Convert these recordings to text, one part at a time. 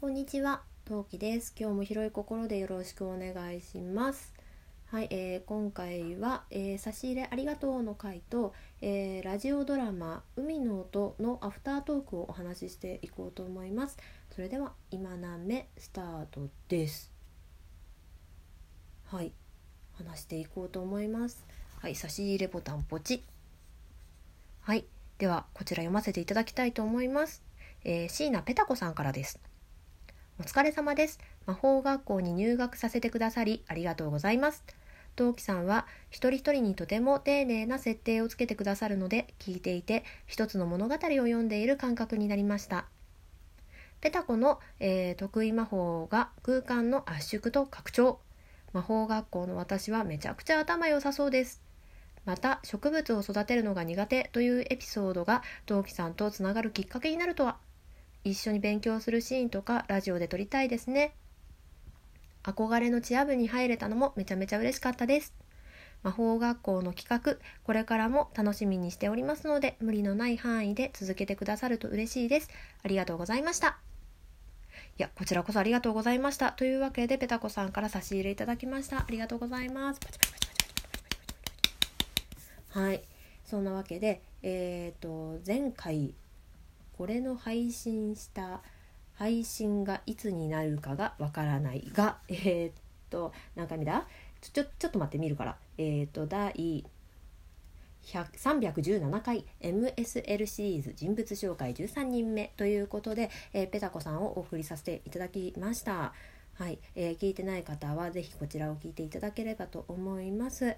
こんにちは、トウキです。今日も広い心でよろしくお願いします。はい、えー今回は、えー差し入れありがとうの回と、えーラジオドラマ海の音のアフタートークをお話ししていこうと思います。それでは今なめスタートです。はい、話していこうと思います。はい、差し入れボタンポチ。はい、ではこちら読ませていただきたいと思います。えー、椎名ペタ子さんからです。お疲れ様です。魔法学校に入学させてくださりありがとうございます。陶器さんは一人一人にとても丁寧な設定をつけてくださるので聞いていて一つの物語を読んでいる感覚になりました。ペタコの、えー得意魔法が空間の圧縮と拡張。魔法学校の私はめちゃくちゃ頭良さそうです。また植物を育てるのが苦手というエピソードが陶器さんとつながるきっかけになるとは一緒に勉強するシーンとかラジオで撮りたいですね。憧れのチア部に入れたのもめちゃめちゃ嬉しかったです。魔法学校の企画これからも楽しみにしておりますので無理のない範囲で続けてくださると嬉しいです。ありがとうございました。いやこちらこそありがとうございました。というわけでペタコさんから差し入れいただきました。ありがとうございます。はい。そんなわけでえっ、ー、と前回これの配信した配信がいつになるかがわからないがえーっと何回目だちょちょっと待って見るから。えーっと第317回 MSL シリーズ人物紹介13人目ということで、えーペタコさんをお送りさせていただきました。はい、えー聞いてない方はぜひこちらを聞いていただければと思います。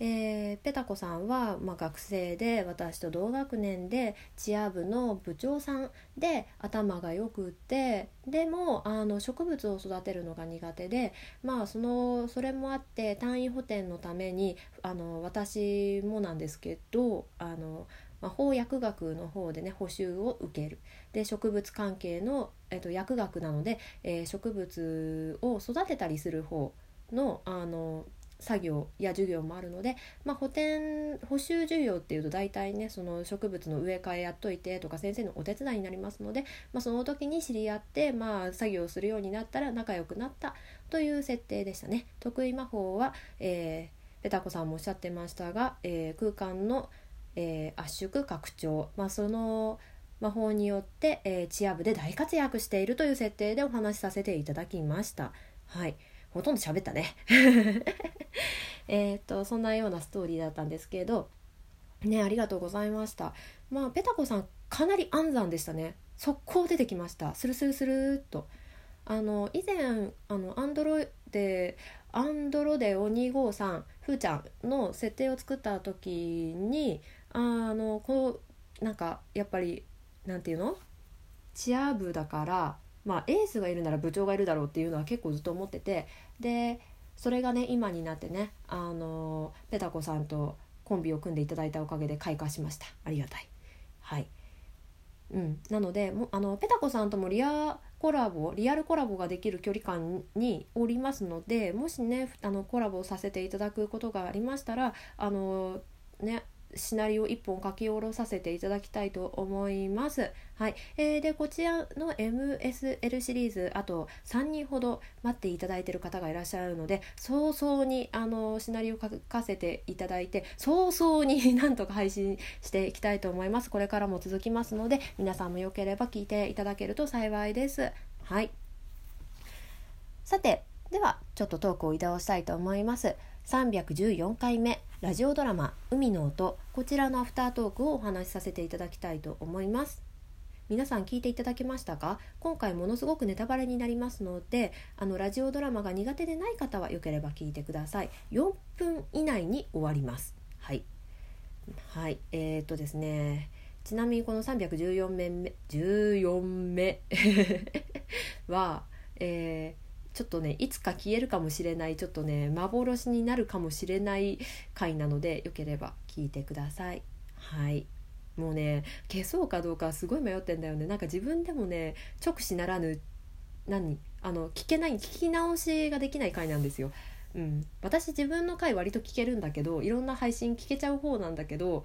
えーペタコさんは、まあ、学生で私と同学年でチア部の部長さんで頭がよくってでもあの植物を育てるのが苦手でまあそのそれもあって単位補填のためにあの私もなんですけどあの魔法薬学の方でね補習を受ける。で植物関係の、えっと、薬学なので、えー植物を育てたりする方のあの作業や授業もあるので、まあ、補填補修授業っていうと大体ねその植物の植え替えやっといてとか先生のお手伝いになりますので、まあ、その時に知り合って、まあ、作業するようになったら仲良くなったという設定でしたね。得意魔法は、えーペタコさんもおっしゃってましたが、えー空間の、えー圧縮拡張、まあ、その魔法によって、えーチア部で大活躍しているという設定でお話しさせていただきました。はいほとんど喋ったね。えっとそんなようなストーリーだったんですけどねありがとうございました。まあペタコさんかなり安産でしたね。速攻出てきました。スルスルスルっと。あの以前あのアンドロでアンドロデオ253ふーちゃんの設定を作った時にあのこうなんかやっぱりなんていうの？チア部だからまあエースがいるなら部長がいるだろうっていうのは結構ずっと思っててでそれがね今になってねあのペタコさんとコンビを組んでいただいたおかげで開花しました。ありがたい。はい。うん、なのでもあのペタコさんともリアコラボリアルコラボができる距離感におりますのでもしねあのコラボさせていただくことがありましたらあのねシナリオ1本書き下ろさせていただきたいと思います。はい、えーでこちらの MSL シリーズあと3人ほど待っていただいている方がいらっしゃるので早々にあのシナリオ書かせていただいて早々に なんとか配信していきたいと思います。これからも続きますので皆さんもよければ聞いていただけると幸いです。はいさてではちょっとトークを移動したいと思います314回目ラジオドラマ「海の音」こちらのアフタートークをお話しさせていただきたいと思います。皆さん聞いていただけましたか？今回ものすごくネタバレになりますのであのラジオドラマが苦手でない方はよければ聞いてください。4分以内に終わります。はい。はい。えー、っとですね。ちなみにこの314面目14目 は、えーちょっとねいつか消えるかもしれないちょっとね幻になるかもしれない回なのでよければ聞いてください。はい。もうね消そうかどうかすごい迷ってんだよね。なんか自分でもね直視ならぬ何？あの聞けない聞き直しができない回なんですよ。うん、私自分の回割と聞けるんだけどいろんな配信聞けちゃう方なんだけど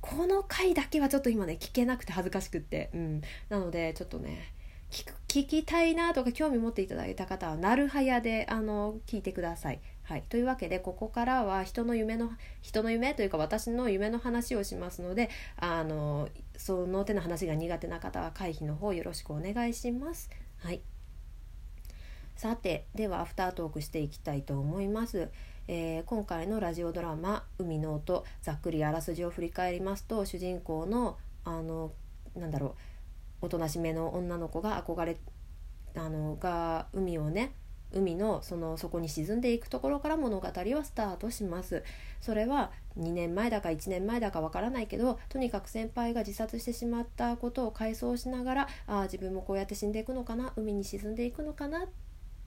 この回だけはちょっと今ね聞けなくて恥ずかしくって、うん、なのでちょっとね聞く聞きたいなとか興味持っていただいた方はなるはやであの聞いてください。はい、というわけでここからは人の夢の人の夢というか私の夢の話をしますのであのその手の話が苦手な方は回避の方よろしくお願いします。はいさてではアフタートークしていきたいと思います、えー、今回のラジオドラマ「海の音」ざっくりあらすじを振り返りますと主人公のあのなんだろうおとなしめの女の子が憧れあのが海をね海のその底に沈んでいくところから物語はスタートしますそれは2年前だか1年前だかわからないけどとにかく先輩が自殺してしまったことを回想しながらああ自分もこうやって死んでいくのかな海に沈んでいくのかなっ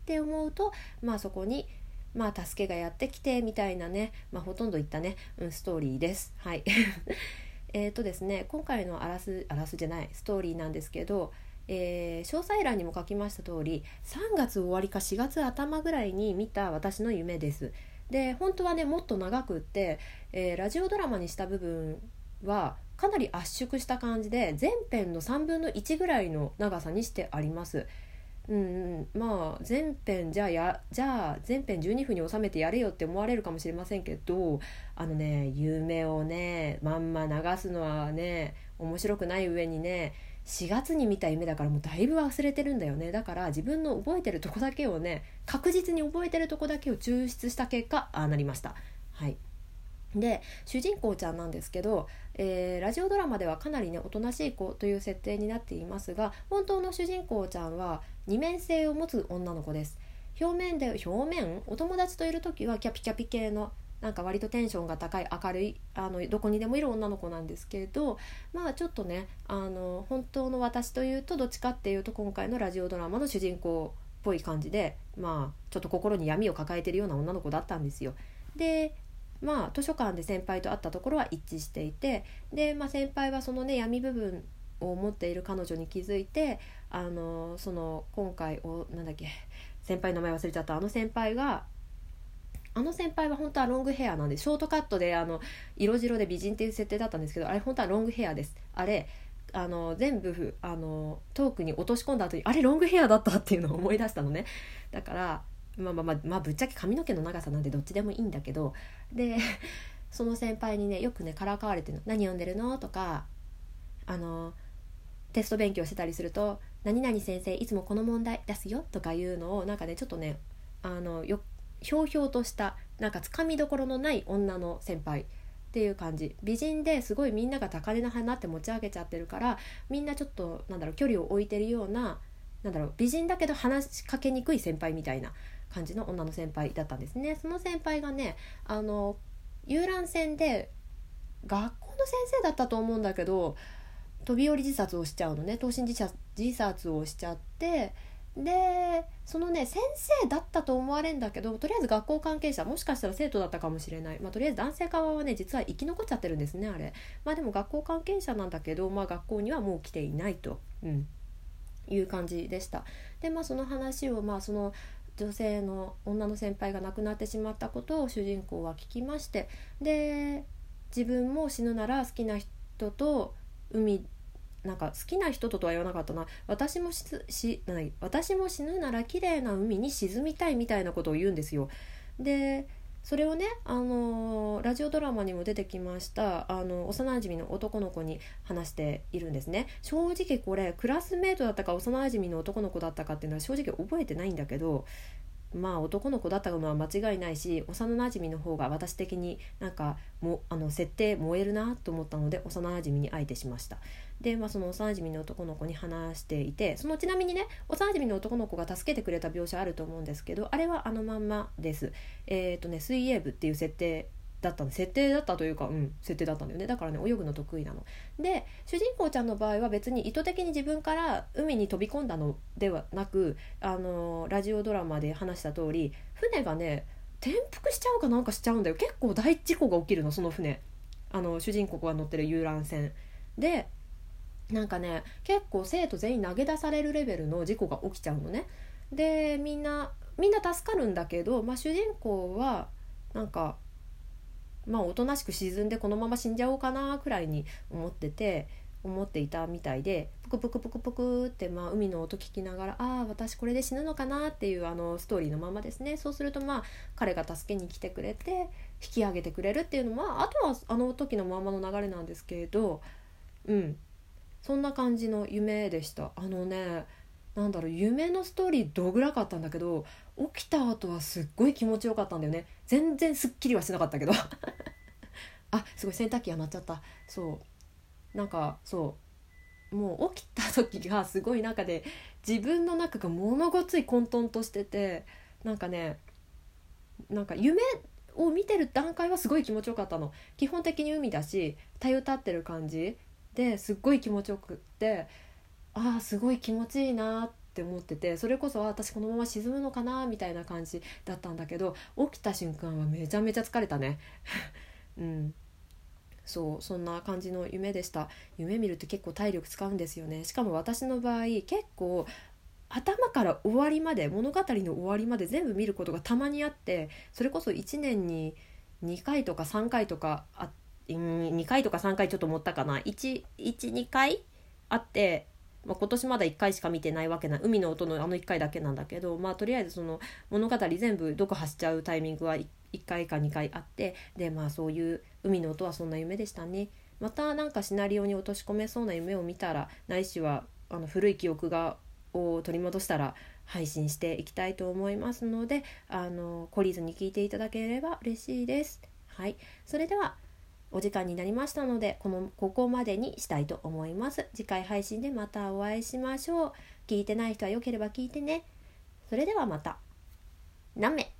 て思うとまあそこにまあ助けがやってきてみたいなね、まあ、ほとんどいったね、うん、ストーリーです。はいえっとですね今回のあらすあらすじゃないストーリーなんですけど、えー、詳細欄にも書きました通り3月終わりか4月頭ぐらいに見た私の夢です。で本当はねもっと長くって、えー、ラジオドラマにした部分はかなり圧縮した感じで全編の3分の1ぐらいの長さにしてあります。うんうん、まあ全編じゃあやじゃあ全編12分に収めてやれよって思われるかもしれませんけどあのね夢をねまんま流すのはね面白くない上にね4月に見た夢だからもうだいぶ忘れてるんだよね。だから自分の覚えてるとこだけをね確実に覚えてるとこだけを抽出した結果ああなりました。はい。で主人公ちゃんなんですけど、えー、ラジオドラマではかなりねおとなしい子という設定になっていますが本当の主人公ちゃんは二面性を持つ女の子です表面で表面？お友達といる時はキャピキャピ系のなんか割とテンションが高い明るいあのどこにでもいる女の子なんですけどまあちょっとねあの本当の私というとどっちかっていうと今回のラジオドラマの主人公っぽい感じでまあちょっと心に闇を抱えてるような女の子だったんですよ。でまあ図書館で先輩と会ったところは一致していてで、まあ、先輩はそのね闇部分を持っている彼女に気づいてあのその今回おなんだっけ先輩の名前忘れちゃったあの先輩があの先輩は本当はロングヘアなんでショートカットであの色白で美人っていう設定だったんですけどあれ本当はロングヘアです。あれあの全部あのトークに落とし込んだ後にあれロングヘアだったっていうのを思い出したのね。だからまあまあまあ、まあ、ぶっちゃけ髪の毛の長さなんてどっちでもいいんだけどで その先輩にねよくねからかわれてるの「何読んでるの?」とかあのテスト勉強してたりすると「何々先生いつもこの問題出すよ」とかいうのをなんかねちょっとねあのよひょうひょうとしたなんかつかみどころのない女の先輩。っていう感じ。美人ですごいみんなが高嶺の花って持ち上げちゃってるからみんなちょっとなんだろう距離を置いてるようななんだろう美人だけど話しかけにくい先輩みたいな。感じの女の先輩だったんですね。その先輩がねあの遊覧船で学校の先生だったと思うんだけど飛び降り自殺をしちゃうのね。投身自殺自殺をしちゃってでそのね先生だったと思われるんだけどとりあえず学校関係者もしかしたら生徒だったかもしれない、まあ、とりあえず男性側はね実は生き残っちゃってるんですねあれ。まあでも学校関係者なんだけど、まあ、学校にはもう来ていないと、うん、いう感じでした。でまあその話をまあその女性の女の先輩が亡くなってしまったことを主人公は聞きましてで自分も死ぬなら好きな人と海なんか好きな人ととは言わなかったな私もしない私も死ぬなら綺麗な海に沈みたいみたいなことを言うんですよ。でそれをね、あのー、ラジオドラマにも出てきましたあの幼馴染の男の子に話しているんですね。正直これクラスメートだったか幼馴染の男の子だったかっていうのは正直覚えてないんだけどまあ男の子だったのは間違いないし幼なじみの方が私的になんかもあの設定燃えるなと思ったので幼なじみに相手しました。で、まあ、その幼なじみの男の子に話していてそのちなみにね幼なじみの男の子が助けてくれた描写あると思うんですけどあれはあのまんまです。えっ、ー、とね水泳部っていう設定だったの。設定だったというかうん設定だったんだよね。だからね泳ぐの得意なの。で主人公ちゃんの場合は別に意図的に自分から海に飛び込んだのではなくあのラジオドラマで話した通り船がね転覆しちゃうかなんかしちゃうんだよ。結構大事故が起きるのその船。あの主人公が乗ってる遊覧船。でなんかね結構生徒全員投げ出されるレベルの事故が起きちゃうのね。でみんなみんな助かるんだけど、まあ、主人公はなんかまあおとなしく沈んでこのまま死んじゃおうかなくらいに思ってて思っていたみたいでプクプクプクプクって、まあ、海の音聞きながらああ私これで死ぬのかなっていうあのストーリーのままですね。そうするとまあ彼が助けに来てくれて引き上げてくれるっていうのはあとはあの時のままの流れなんですけれどうん。そんな感じの夢でした。あのねなんだろう夢のストーリーどぐらかったんだけど起きた後はすっごい気持ちよかったんだよね。全然すっきりはしなかったけど。あすごい洗濯機が鳴っちゃった。そう。なんかそう。もう起きた時がすごい中で自分の中がものごつい混沌としててなんかねなんか夢を見てる段階はすごい気持ちよかったの。基本的に海だしたゆたってる感じ。ですっごい気持ちよくってああすごい気持ちいいなって思っててそれこそ私このまま沈むのかなみたいな感じだったんだけど起きた瞬間はめちゃめちゃ疲れたね。うん。そうそんな感じの夢でした。夢見るって結構体力使うんですよね。しかも私の場合結構頭から終わりまで物語の終わりまで全部見ることがたまにあってそれこそ1年に2回とか3回とかあ2回とか3回ちょっと持ったかな12回あってまあ、今年まだ1回しか見てないわけな海の音のあの1回だけなんだけどまあとりあえずその物語全部読破しちゃうタイミングは 1, 1回か2回あってでまあそういう海の音はそんな夢でしたね。またなんかシナリオに落とし込めそうな夢を見たらないしはあの古い記憶がを取り戻したら配信していきたいと思いますのであの懲りずに聞いていただければ嬉しいです。はい、それではお時間になりましたのでこのここまでにしたいと思います。次回配信でまたお会いしましょう。聞いてない人は良ければ聞いてね。それではまた。なめ